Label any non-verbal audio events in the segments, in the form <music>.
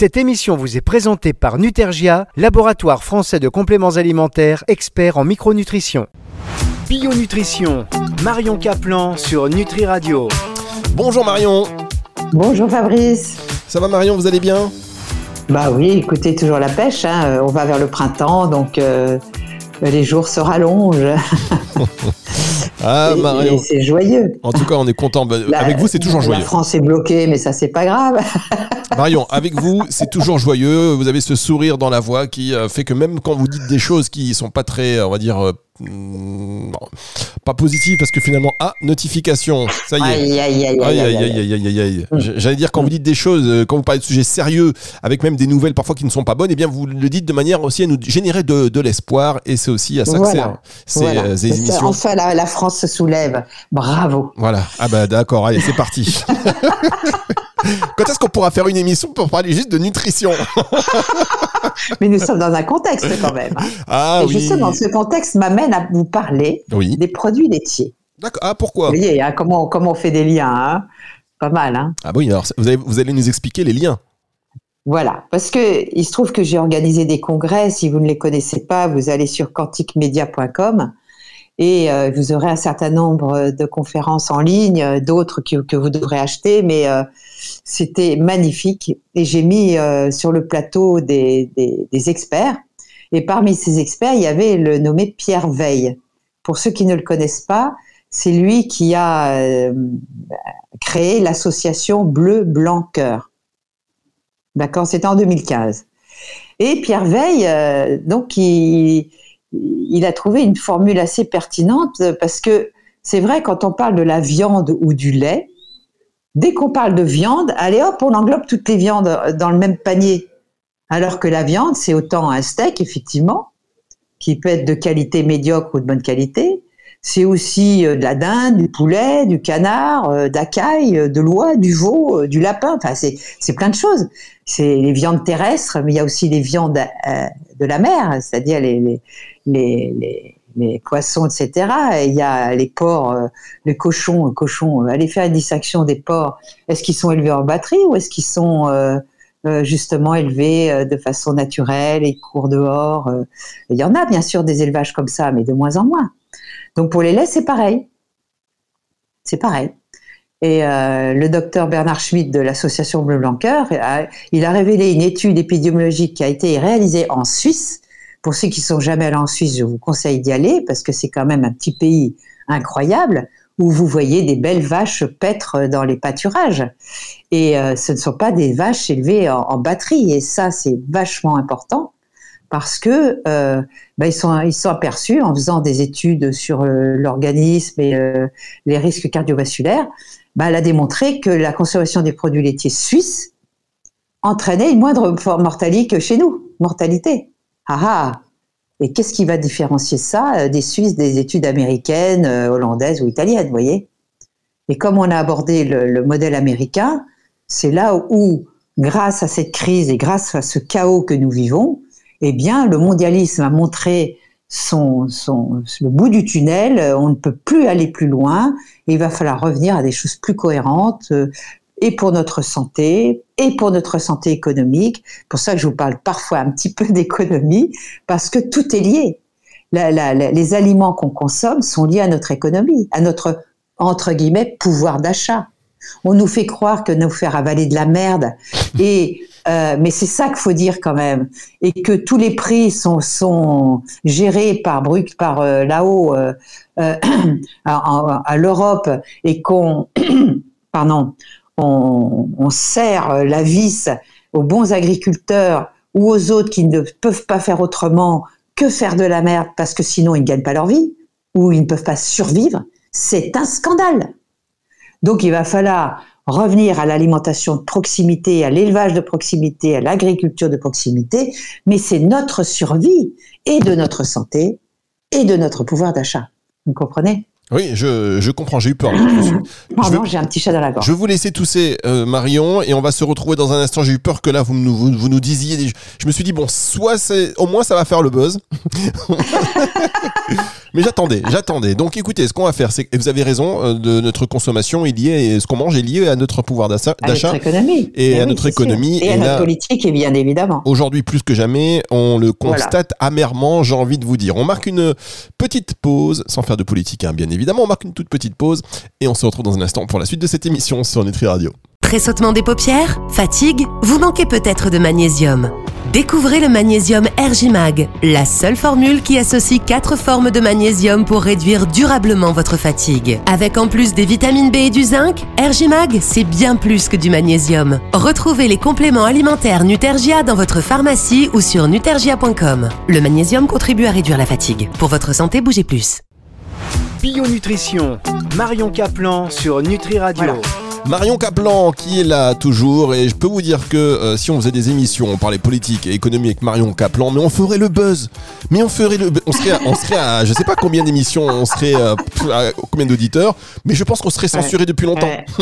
Cette émission vous est présentée par Nutergia, laboratoire français de compléments alimentaires, expert en micronutrition. Bio-nutrition, Marion Caplan sur Nutri Radio. Bonjour Marion. Bonjour Fabrice. Ça va Marion, vous allez bien? Bah oui, écoutez, toujours la pêche. hein. On va vers le printemps, donc euh, les jours se rallongent. <laughs> Ah et c'est joyeux. En tout cas, on est content. Bah, La- avec vous, c'est toujours La joyeux. France est bloquée, mais ça, c'est pas grave. <laughs> Marion, avec vous, c'est toujours joyeux. Vous avez ce sourire dans la voix qui euh, fait que même quand vous dites des choses qui sont pas très, on va dire, hmm, pas positives, parce que finalement, ah, notification, ça y est. Aïe, aïe, aïe, Aïe, aïe, aïe, aïe, aïe, aïe, aïe, aïe. J- J'allais dire, quand vous dites des choses, euh, quand vous parlez de sujets sérieux, avec même des nouvelles parfois qui ne sont pas bonnes, eh bien, vous le dites de manière aussi à nous générer de, de l'espoir, et c'est aussi à ça que servent ces, Voilà. euh, ces émissions. Enfin, la, la France se soulève. Bravo. Voilà. Ah bah d'accord, allez, c'est parti. <laughs> <laughs> Quand est-ce qu'on pourra faire une émission pour parler juste de nutrition <laughs> Mais nous sommes dans un contexte quand même. Ah Et oui. justement, ce contexte m'amène à vous parler Oui. des produits laitiers. D'accord. Ah pourquoi Vous voyez hein, comment, comment on fait des liens. hein pas mal, hein Ah oui, alors vous, allez nous expliquer les liens. Voilà, parce que il se trouve que j'ai organisé des congrès. Si vous ne les connaissez pas, vous allez sur quantiquemedia.com et euh, vous aurez un certain nombre de conférences en ligne, d'autres que, que vous devrez acheter, mais euh, c'était magnifique. Et j'ai mis euh, sur le plateau des, experts. Et parmi ces experts, il y avait le nommé Pierre Veille. Pour ceux qui ne le connaissent pas, c'est lui qui a euh, créé l'association Bleu Blanc Cœur. D'accord, c'était en 2015. Et Pierre Veille, euh, donc, il a trouvé une formule assez pertinente parce que c'est vrai, quand on parle de la viande ou du lait, dès qu'on parle de viande, allez hop, on englobe toutes les viandes dans le même panier. Alors que la viande, c'est autant un steak, effectivement, qui peut être de qualité médiocre ou de bonne qualité. C'est aussi euh, de la dinde, du poulet, du canard, euh, de la caille, euh, de l'oie, du veau, du lapin. Enfin, c'est plein de choses. C'est les viandes terrestres, mais il y a aussi les viandes de la mer, c'est-à-dire les, les, les, les poissons, etc. Et il y a les porcs, euh, les cochons, euh, cochons. euh, allez faire une distinction des porcs. Est-ce qu'ils sont élevés en batterie ou est-ce qu'ils sont justement élevés de façon naturelle et courent dehors. Il y en a bien sûr des élevages comme ça, mais de moins en moins. Donc pour les laits, c'est pareil. C'est pareil. Et le docteur Bernard Schmitt de l'association Bleu Blanc il a révélé une étude épidémiologique qui a été réalisée en Suisse. Pour ceux qui sont jamais allés en Suisse, je vous conseille d'y aller parce que c'est quand même un petit pays incroyable où vous voyez des belles vaches paître dans les pâturages. Et euh, ce ne sont pas des vaches élevées en, batterie. Et ça, c'est vachement important parce que euh, ben, ils, sont, aperçus en faisant des études sur euh, l'organisme et les risques cardiovasculaires. Ben, elle a démontré que la consommation des produits laitiers suisses entraînait une moindre mortalité que chez nous. Mortalité. Ah ah. Et qu'est-ce qui va différencier ça euh, des Suisses, des études américaines, euh, hollandaises ou italiennes, vous voyez? Et comme on a abordé le, le modèle américain, c'est là où, grâce à cette crise et grâce à ce chaos que nous vivons, eh bien, le mondialisme a montré son, le bout du tunnel, euh, on ne peut plus aller plus loin, il va falloir revenir à des choses plus cohérentes, et pour notre santé, et pour notre santé économique. Pour ça que je vous parle parfois un petit peu <laughs> d'économie, parce que tout est lié. La- la- la- les aliments qu'on consomme sont liés à notre économie, à notre, entre guillemets, pouvoir d'achat. On nous fait croire que nous faire avaler de la merde, <laughs> et euh, mais c'est ça qu'il faut dire quand même, et que tous les prix sont, sont gérés par Bruc, par euh, là-haut euh, euh, <clears throat> à, à- à l'Europe, et qu'on, <clears throat> pardon, on, on serre la vis aux bons agriculteurs ou aux autres qui ne peuvent pas faire autrement que faire de la merde parce que sinon ils ne gagnent pas leur vie ou ils ne peuvent pas survivre, c'est un scandale. Donc il va falloir revenir à l'alimentation de proximité, à l'élevage de proximité, à l'agriculture de proximité, mais c'est notre survie et de notre santé et de notre pouvoir d'achat. Vous comprenez? Oui, je, je comprends, j'ai eu peur. <coughs> Pardon, j'ai un petit chat dans la gorge. Je vais vous laisser tousser, euh, Marion, et on va se retrouver dans un instant. J'ai eu peur que là, vous nous, vous, vous nous disiez. des- Je me suis dit, bon, soit c'est. Au moins, ça va faire le buzz. <laughs> Mais j'attendais, j'attendais. Donc écoutez, ce qu'on va faire, c'est que vous avez raison, euh, de notre consommation est liée, ce qu'on mange est lié à notre pouvoir d'achat et à notre économie et, à notre politique, et bien évidemment. Aujourd'hui, plus que jamais, on le constate amèrement. J'ai envie de vous dire, on marque une petite pause, sans faire de politique, hein, bien évidemment. On marque une toute petite pause et on se retrouve dans un instant pour la suite de cette émission sur Nutri Radio. Tressautement des paupières Fatigue Vous manquez peut-être de magnésium. Découvrez le magnésium Ergimag, la seule formule qui associe quatre formes de magnésium pour réduire durablement votre fatigue. Avec en plus des vitamines B et du zinc, Ergimag, c'est bien plus que du magnésium. Retrouvez les compléments alimentaires Nutergia dans votre pharmacie ou sur nutergia.com. Le magnésium contribue à réduire la fatigue. Pour votre santé, bougez plus. Bio Nutrition, Marion Caplan sur Nutri Radio. Marion Caplan qui est là toujours et je peux vous dire que euh, si on faisait des émissions, on parlait politique et économie avec Marion Caplan, mais on ferait le buzz. Mais on ferait le on serait on serait à je sais pas combien d'émissions, on serait euh, à, combien d'auditeurs, mais je pense qu'on serait censuré depuis longtemps. <laughs>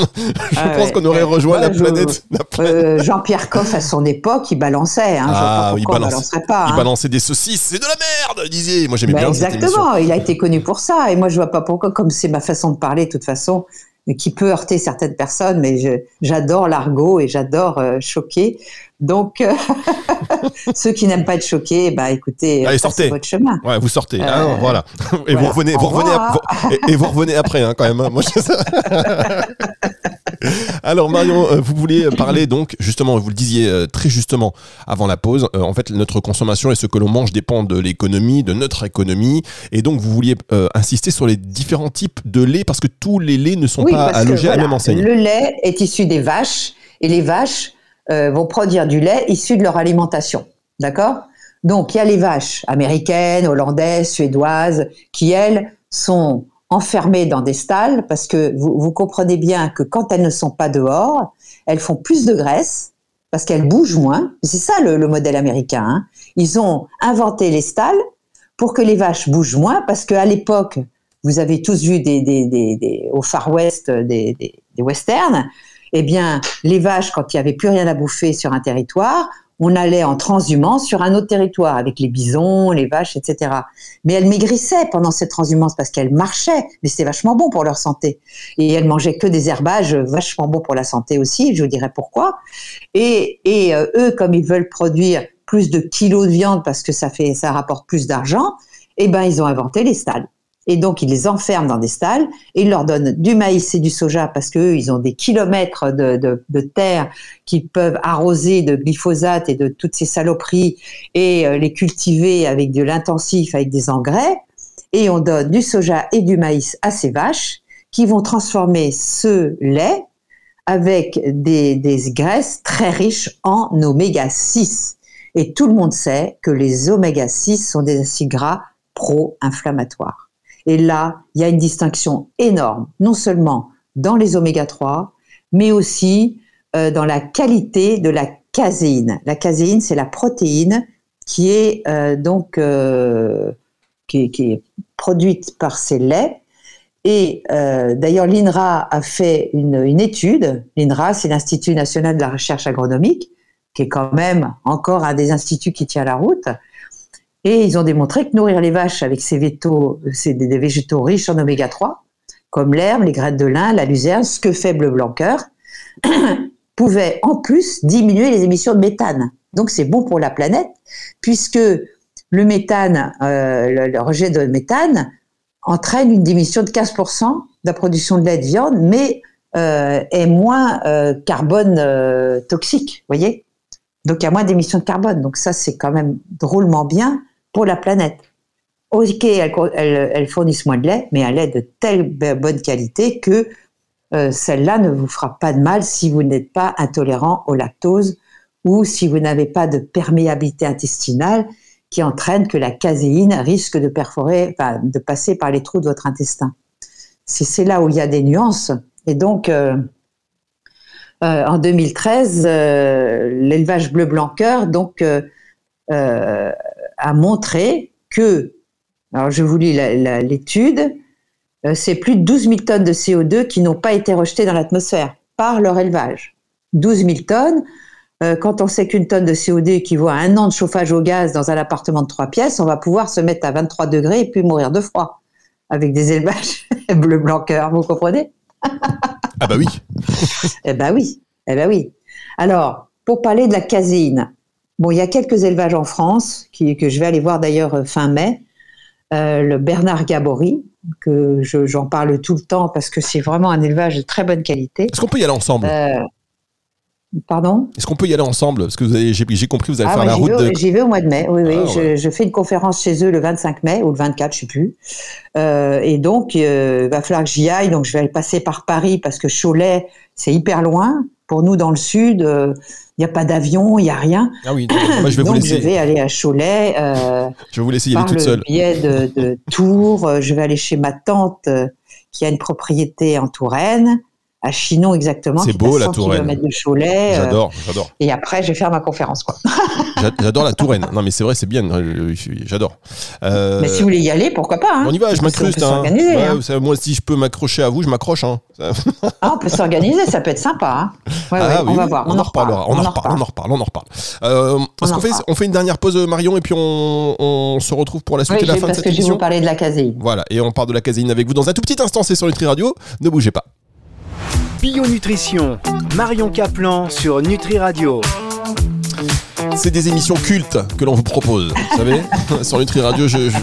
je pense qu'on aurait rejoint la, planète, euh, Jean-Pierre Coff à son époque, il balançait hein, ah, il, balançait pas, il hein. balançait des saucisses, c'est de la merde, disait. Moi j'aimais bah, bien Exactement, il a été connu pour ça et moi je vois pas pourquoi comme c'est ma façon de parler de toute façon qui peut heurter certaines personnes, mais j'adore l'argot et j'adore euh, choquer. Donc, euh, <laughs> ceux qui n'aiment pas être choqués, bah écoutez, Allez, sortez. votre chemin. Ouais, vous sortez. Ah, voilà. Et vous revenez, vous revenez, et, vous revenez après, hein, quand même. Hein. Moi, <laughs> <laughs> Alors Marion, euh, vous voulez parler donc justement, vous le disiez euh, très justement avant la pause. en fait, notre consommation et ce que l'on mange dépend de l'économie, de notre économie, et donc vous vouliez insister sur les différents types de lait parce que tous les laits ne sont pas allogés à la même enseigne. Le lait est issu des vaches et les vaches euh, vont produire du lait issu de leur alimentation. D'accord? Donc, il y a les vaches américaines, hollandaises, suédoises, qui, elles, sont enfermées dans des stalles parce que vous, comprenez bien que quand elles ne sont pas dehors, elles font plus de graisse parce qu'elles bougent moins. C'est ça le, le, modèle américain. Hein. Ils ont inventé les stalles pour que les vaches bougent moins parce qu'à l'époque, vous avez tous vu des, des au Far West des, westerns, eh bien, les vaches, quand il n'y avait plus rien à bouffer sur un territoire, on allait en transhumance sur un autre territoire avec les bisons, les vaches, etc. Mais elles maigrissaient pendant cette transhumance parce qu'elles marchaient, mais c'était vachement bon pour leur santé. Et elles mangeaient que des herbages vachement bons pour la santé aussi, je vous dirais pourquoi. Et, euh, eux, comme ils veulent produire plus de kilos de viande parce que ça fait, ça rapporte plus d'argent, eh ben, ils ont inventé les stalles. Et donc, ils les enferment dans des stalles et ils leur donnent du maïs et du soja parce qu'eux, ils ont des kilomètres de, de, terre qu'ils peuvent arroser de glyphosate et de toutes ces saloperies et euh, les cultiver avec de l'intensif, avec des engrais. Et on donne du soja et du maïs à ces vaches qui vont transformer ce lait avec des, des graisses très riches en oméga 6. Et tout le monde sait que les oméga 6 sont des acides gras pro-inflammatoires. Et là, il y a une distinction énorme, non seulement dans les oméga 3, mais aussi euh, dans la qualité de la caséine. La caséine, c'est la protéine qui est euh, donc euh, produite par ces laits. Et d'ailleurs, l'INRA a fait une, une étude. L'INRA, c'est l'Institut national de la recherche agronomique, qui est quand même encore un des instituts qui tient la route. Et ils ont démontré que nourrir les vaches avec ces végétaux, des végétaux riches en oméga 3, comme l'herbe, les graines de lin, la luzerne, ce que fait Bleu Blanqueur, <coughs> pouvait en plus diminuer les émissions de méthane. Donc c'est bon pour la planète, puisque le méthane, euh, le, rejet de méthane, entraîne une diminution de 15% de la production de lait de viande, mais euh, est moins euh, carbone toxique, voyez? Donc il y a moins d'émissions de carbone. Donc ça, c'est quand même drôlement bien pour la planète. Ok, elles, fournissent moins de lait, mais un lait de telle bonne qualité que euh, celle-là ne vous fera pas de mal si vous n'êtes pas intolérant au lactose ou si vous n'avez pas de perméabilité intestinale qui entraîne que la caséine risque de perforer, de passer par les trous de votre intestin. C'est là où il y a des nuances. Et donc, euh, euh, en 2013, l'élevage bleu-blanc-cœur donc a montré que, alors je vous lis l'étude, euh, c'est plus de 12 000 tonnes de CO2 qui n'ont pas été rejetées dans l'atmosphère par leur élevage. 12 000 tonnes. euh, quand on sait qu'une tonne de CO2 équivaut à un an de chauffage au gaz dans un appartement de trois pièces, on va pouvoir se mettre à 23 degrés et puis mourir de froid avec des élevages <laughs> bleu blanc cœur, vous comprenez? Ah bah oui. eh ben oui, eh ben oui. Alors, pour parler de la caséine, bon, il y a quelques élevages en France qui, que je vais aller voir d'ailleurs euh, fin mai. Euh, le Bernard Gabory, que j'en parle tout le temps parce que c'est vraiment un élevage de très bonne qualité. Est-ce qu'on peut y aller ensemble? Euh, pardon? Est-ce qu'on peut y aller ensemble? Parce que j'ai compris, vous allez Ah, faire la route vais, de. j'y vais au mois de mai, oui, oui. Ah, je, ouais. je fais une conférence chez eux le 25 mai ou le 24, je sais plus. Euh, et donc, il va falloir que j'y aille. Donc, je vais aller passer par Paris parce que Cholet, c'est hyper loin. Pour nous, dans le sud, euh, il n'y a pas d'avion, il n'y a rien. Ah oui, moi je vais <coughs> vous laisser. je vais aller à Cholet. Euh, Je vais vous laisser y aller par toute le seule. biais de, de <laughs> Tours. Euh, Je vais aller chez ma tante euh, qui a une propriété en Touraine, à Chinon exactement. C'est beau, la 100 Touraine. kilomètres de Cholet. euh, J'adore, j'adore. et après, je vais faire ma conférence. Quoi. <laughs> J'a- J'adore la Touraine. Non mais c'est vrai, c'est bien. euh, J'adore. Euh, Mais si vous voulez y aller, pourquoi pas hein On y va, je On on m'incruste. peut hein. s'organiser, Ouais, hein. ça, moi, si je peux m'accrocher à vous, je m'accroche. Hein. <laughs> Ah, on peut s'organiser, ça peut être sympa. hein. Ouais, ouais, Ah, on va oui, voir. On, en reparlera. On en reparle. On en reparle. On en reparle. Euh, qu'on fait, reparle. on fait une dernière pause, Marion, et puis on, on se retrouve pour la suite Oui, et la fin de parce cette que je vais émission vous parler de la caséine. Voilà, et on part de la caséine avec vous dans un tout petit instant. C'est sur Nutri Radio. Ne bougez pas. Bio Nutrition, Marion Caplan sur Nutri Radio. C'est des émissions cultes que l'on vous propose. Vous savez, <laughs> sur Nutri Radio, je, je,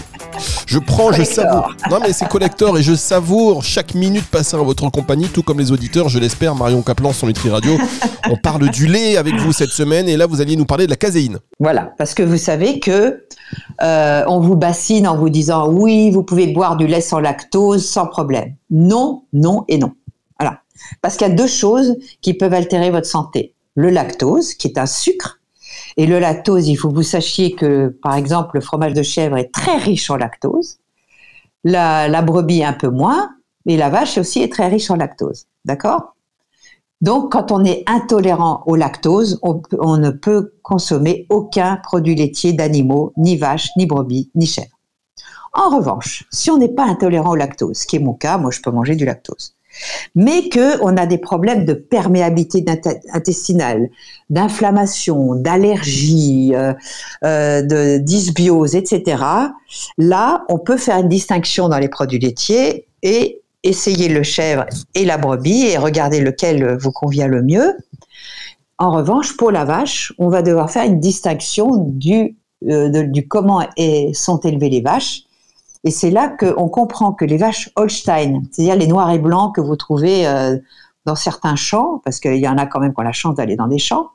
je prends, je savoure. Non, mais c'est collector et je savoure chaque minute passée en votre compagnie, tout comme les auditeurs, je l'espère. Marion Caplan sur Nutri Radio. On parle du lait avec vous cette semaine, et là, vous alliez nous parler de la caséine. Voilà, parce que vous savez que euh, on vous bassine en vous disant oui, vous pouvez boire du lait sans lactose sans problème. Non, non et non. Parce qu'il y a deux choses qui peuvent altérer votre santé. Le lactose, qui est un sucre, et le lactose, il faut que vous sachiez que, par exemple, le fromage de chèvre est très riche en lactose. La, brebis un peu moins, et la vache aussi est très riche en lactose. D'accord? Donc, quand on est intolérant au lactose, on, on ne peut consommer aucun produit laitier d'animaux, ni vache, ni brebis, ni chèvre. En revanche, si on n'est pas intolérant au lactose, ce qui est mon cas, moi je peux manger du lactose, mais que on a des problèmes de perméabilité intestinale, d'inflammation, d'allergie, euh, euh, de dysbiose, etc. Là, on peut faire une distinction dans les produits laitiers et essayer le chèvre et la brebis et regarder lequel vous convient le mieux. En revanche, pour la vache, on va devoir faire une distinction du, euh, comment sont élevées les vaches. Et c'est là qu'on comprend que les vaches Holstein, c'est-à-dire les noirs et blancs que vous trouvez euh, dans certains champs, parce qu'il y en a quand même qui ont la chance d'aller dans des champs,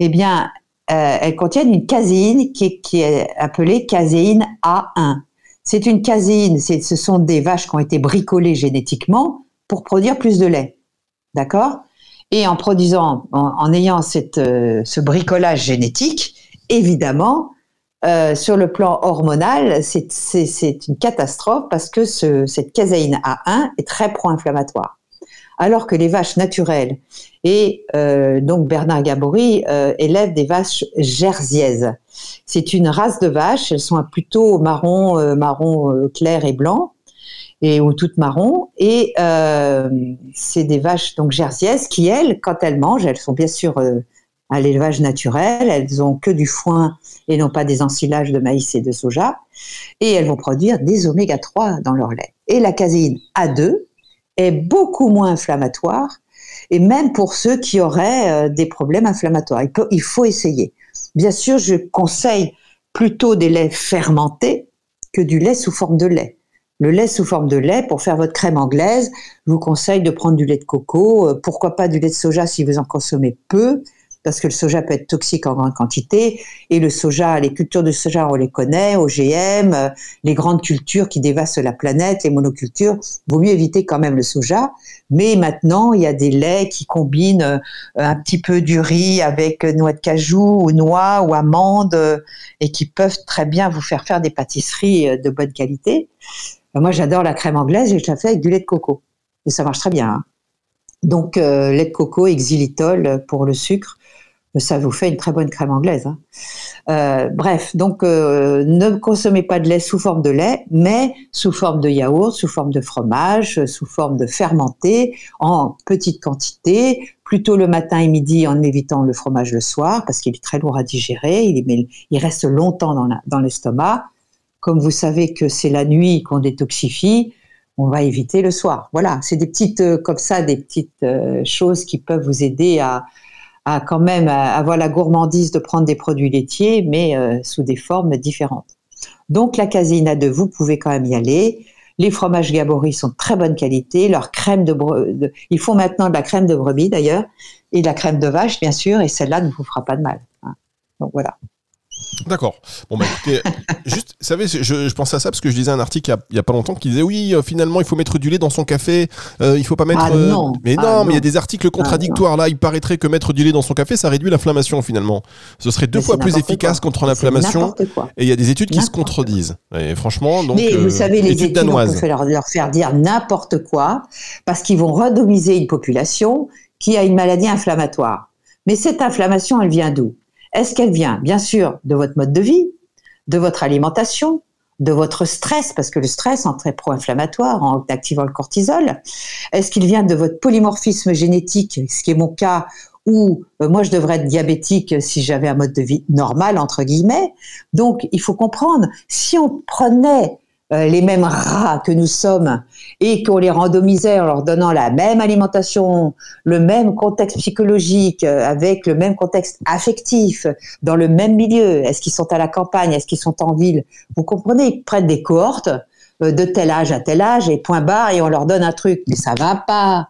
eh bien, euh, elles contiennent une caséine qui est, appelée caséine A1. C'est une caséine, ce sont des vaches qui ont été bricolées génétiquement pour produire plus de lait. D'accord? Et en produisant, en, en ayant cette, euh, ce bricolage génétique, évidemment, euh, sur le plan hormonal, c'est- une catastrophe parce que ce, cette caséine A1 est très pro-inflammatoire. Alors que les vaches naturelles, et euh, donc Bernard Gabory euh, élève des vaches jersiaises. C'est une race de vaches, elles sont plutôt marron, marron clair et blanc, et ou toutes marron. Et c'est des vaches donc jersiaises qui, elles, quand elles mangent, elles sont bien sûr à l'élevage naturel, elles ont que du foin et non pas des ensilages de maïs et de soja, et elles vont produire des oméga 3 dans leur lait. Et la caséine A2 est beaucoup moins inflammatoire, et même pour ceux qui auraient euh, des problèmes inflammatoires. Il, il faut essayer. Bien sûr, je conseille plutôt des laits fermentés que du lait sous forme de lait. Le lait sous forme de lait, pour faire votre crème anglaise, je vous conseille de prendre du lait de coco, euh, pourquoi pas du lait de soja si vous en consommez peu, parce que le soja peut être toxique en grande quantité, et le soja, les cultures de soja, on les connaît, OGM, les grandes cultures qui dévastent la planète, les monocultures, vaut mieux éviter quand même le soja, mais maintenant, il y a des laits qui combinent euh, un petit peu du riz avec noix de cajou ou noix ou amandes, euh, et qui peuvent très bien vous faire faire des pâtisseries euh, de bonne qualité. Moi, j'adore la crème anglaise je la fais avec du lait de coco. Et ça marche très bien. hein. Donc, lait de coco et xylitol pour le sucre, ça vous fait une très bonne crème anglaise. hein. Euh, bref, donc euh, ne consommez pas de lait sous forme de lait, mais sous forme de yaourt, sous forme de fromage, sous forme de fermenté, en petite quantité, plutôt le matin et midi en évitant le fromage le soir parce qu'il est très lourd à digérer, il, reste longtemps dans l'estomac. Comme vous savez que c'est la nuit qu'on détoxifie, on va éviter le soir. Voilà, c'est des petites euh, comme ça, des petites choses qui peuvent vous aider à, à quand même avoir la gourmandise de prendre des produits laitiers, mais euh, sous des formes différentes. Donc la caséine A2, vous pouvez quand même y aller. Les fromages Gabori sont de très bonne qualité. Leur crème de, ils font maintenant de la crème de brebis d'ailleurs et de la crème de vache bien sûr, et celle-là ne vous fera pas de mal. Hein. Donc voilà. D'accord. Bon, bah écoutez, <laughs> juste, vous savez, je, je, pensais à ça parce que je lisais un article il n'y a, pas longtemps qui disait oui, euh, finalement, il faut mettre du lait dans son café, euh, il faut pas mettre. Ah, non. mais non, mais il y a des articles contradictoires là. Il paraîtrait que mettre du lait dans son café, ça réduit l'inflammation finalement. Ce serait deux fois plus efficace contre l'inflammation. Et il y a des études qui se contredisent. Et franchement, donc. Mais vous savez, les études, on peut leur, leur faire dire n'importe quoi parce qu'ils vont randomiser une population qui a une maladie inflammatoire. Mais cette inflammation, elle vient d'où? Est-ce qu'elle vient, bien sûr, de votre mode de vie, de votre alimentation, de votre stress, parce que le stress est très pro-inflammatoire en activant le cortisol? Est-ce qu'il vient de votre polymorphisme génétique, ce qui est mon cas, où euh, moi je devrais être diabétique si j'avais un mode de vie normal, entre guillemets? Donc il faut comprendre, si on prenait euh, les mêmes rats que nous sommes et qu'on les randomisait en leur donnant la même alimentation, le même contexte psychologique, euh, avec le même contexte affectif, dans le même milieu, est-ce qu'ils sont à la campagne, est-ce qu'ils sont en ville? Vous comprenez, ils prennent des cohortes euh, de tel âge à tel âge et point barre et on leur donne un truc. Mais ça va pas.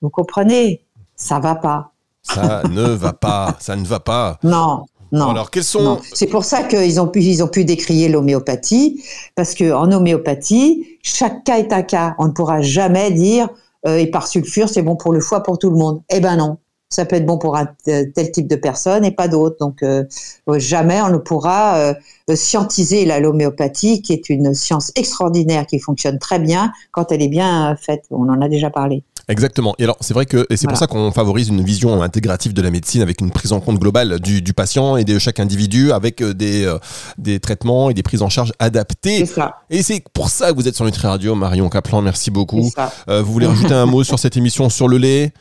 Vous comprenez? Ça va pas. Ça ne va pas. Ça ne va pas. Non. Non. Alors, quels sont. C'est pour ça qu'ils ont pu, ils ont pu décrier l'homéopathie, parce que en homéopathie, chaque cas est un cas. On ne pourra jamais dire, euh, et par sulfure, c'est bon pour le foie, pour tout le monde. Eh ben non. Ça peut être bon pour un tel type de personne et pas d'autres. Donc, euh, jamais on ne pourra euh, scientiser l'homéopathie, qui est une science extraordinaire qui fonctionne très bien quand elle est bien faite. On en a déjà parlé. Exactement. Et alors, c'est vrai que c'est pour ça qu'on favorise une vision intégrative de la médecine avec une prise en compte globale du, du patient et de chaque individu avec euh, des, euh, des traitements et des prises en charge adaptées. Ça. Et c'est pour ça que vous êtes sur Nutri Radio, Marion Kaplan. Merci beaucoup. Euh, vous voulez rajouter un mot sur cette émission sur le lait?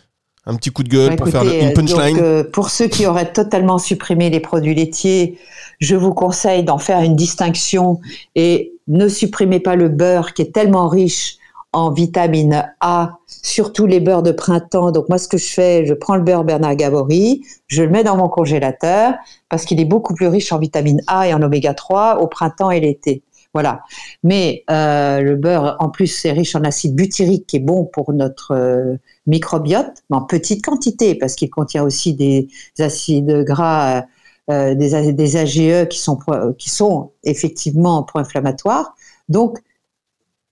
Un petit coup de gueule pour faire une punchline. Donc, euh, pour ceux qui auraient totalement supprimé les produits laitiers, je vous conseille d'en faire une distinction et ne supprimez pas le beurre qui est tellement riche en vitamine A, surtout les beurres de printemps. Donc moi, ce que je fais, je prends le beurre Bernard Gabori, je le mets dans mon congélateur parce qu'il est beaucoup plus riche en vitamine A et en oméga 3 au printemps et l'été. Voilà. Mais euh, le beurre, en plus, c'est riche en acide butyrique qui est bon pour notre euh, microbiote, mais en petite quantité parce qu'il contient aussi des acides gras, euh, des, des AGE qui sont, qui sont effectivement pro-inflammatoires. Donc,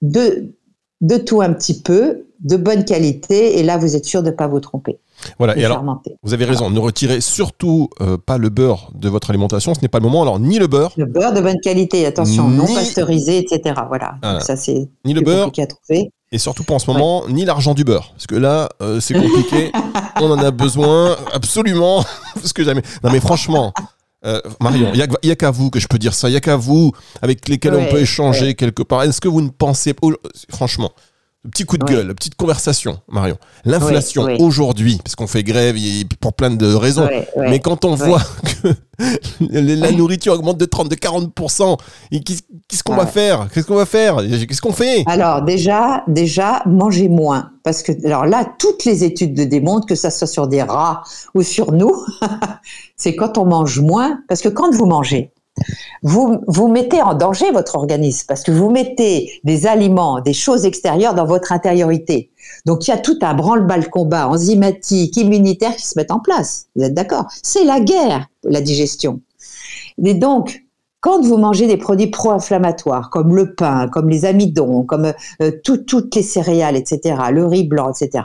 de, de tout un petit peu, de bonne qualité, et là vous êtes sûr de ne pas vous tromper. Voilà, et alors, vous avez raison, ne retirez surtout euh, pas le beurre de votre alimentation, ce n'est pas le moment. Alors, ni le beurre. Le beurre de bonne qualité, attention, non pasteurisé, etc. Voilà, Donc, ça c'est ni le beurre, à trouver. Et surtout pas en ce moment, ni l'argent du beurre. Parce que là, euh, c'est compliqué. <laughs> On en a besoin absolument. <laughs> parce que jamais. Non, mais franchement. Euh, Marion, il n'y a, qu'à vous que je peux dire ça, il n'y a qu'à vous avec lesquels on peut échanger quelque part. Est-ce que vous ne pensez pas, franchement, petit coup de gueule, petite conversation, Marion. L'inflation aujourd'hui, parce qu'on fait grève pour plein de raisons, mais quand on voit <laughs> que la nourriture augmente de 30, de 40%, qu'est-ce qu'on va faire? Qu'est-ce qu'on va faire? Qu'est-ce qu'on fait? Alors déjà, déjà, mangez moins. Parce que, alors là, toutes les études le démontrent, que ça soit sur des rats ou sur nous, <laughs> c'est quand on mange moins, parce que quand vous mangez, vous, vous mettez en danger votre organisme parce que vous mettez des aliments, des choses extérieures dans votre intériorité. Donc il y a tout un branle-bas combat enzymatique, immunitaire qui se met en place. Vous êtes d'accord? C'est la guerre, la digestion. Et donc, quand vous mangez des produits pro-inflammatoires comme le pain, comme les amidons, comme euh, toutes les céréales, etc., le riz blanc, etc.,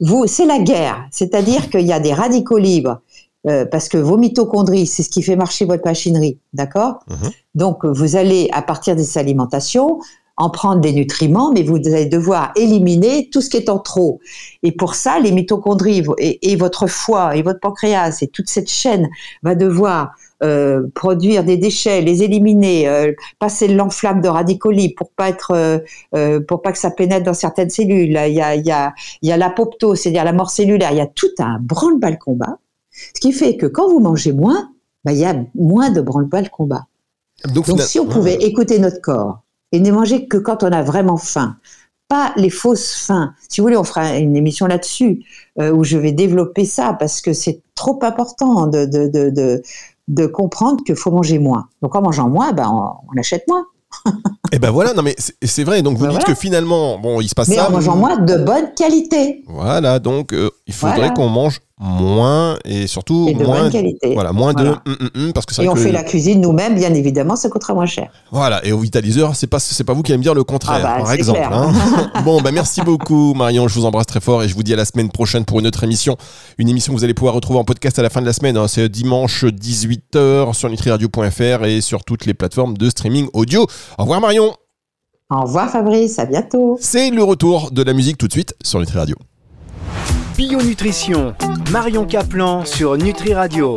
vous, c'est la guerre. C'est-à-dire qu'il y a des radicaux libres euh, parce que vos mitochondries, c'est ce qui fait marcher votre machinerie, d'accord? Mhm. Donc, vous allez, à partir de ces alimentations, en prendre des nutriments, mais vous allez devoir éliminer tout ce qui est en trop. Et pour ça, les mitochondries et, votre foie et votre pancréas et toute cette chaîne va devoir euh, produire des déchets, les éliminer, euh, passer l'enflamme de radicaux libres pour pas être, euh, pour pas que ça pénètre dans certaines cellules. Il y a, il y a, il y a l'apoptose, c'est-à-dire la mort cellulaire. Il y a tout un branle-bas combat, ce qui fait que quand vous mangez moins, bah, il y a moins de branle-bas combat. Donc, Donc si on pouvait écouter notre corps et ne manger que quand on a vraiment faim, pas les fausses fins. Si vous voulez, on fera une émission là-dessus euh, où je vais développer ça parce que c'est trop important de, de, de, de, de comprendre qu'il faut manger moins. Donc en mangeant moins, ben, on, on achète moins. Et eh ben voilà, non mais c'est vrai. Donc vous ben dites que finalement, bon, il se passe mais ça. en mangeant moins de bonne qualité. Voilà, donc euh, il faudrait qu'on mange moins et surtout et de moins bonne qualité. Voilà, moins de hum, hum, hum, parce que et on que fait la cuisine nous-mêmes, bien évidemment, ça coûtera moins cher. Voilà, et au vitaliseur, c'est pas c'est pas vous qui allez me dire le contraire, Ah bah, par exemple. hein. <laughs> <laughs> bon, bah merci beaucoup Marion, je vous embrasse très fort et je vous dis à la semaine prochaine pour une autre émission, une émission que vous allez pouvoir retrouver en podcast à la fin de la semaine. hein. C'est dimanche 18h sur nutriradio.fr et sur toutes les plateformes de streaming audio. Au revoir Marion. Au revoir Fabrice, à bientôt. C'est le retour de la musique tout de suite sur Nutri Radio. Bio Nutrition, Marion Caplan sur Nutri Radio.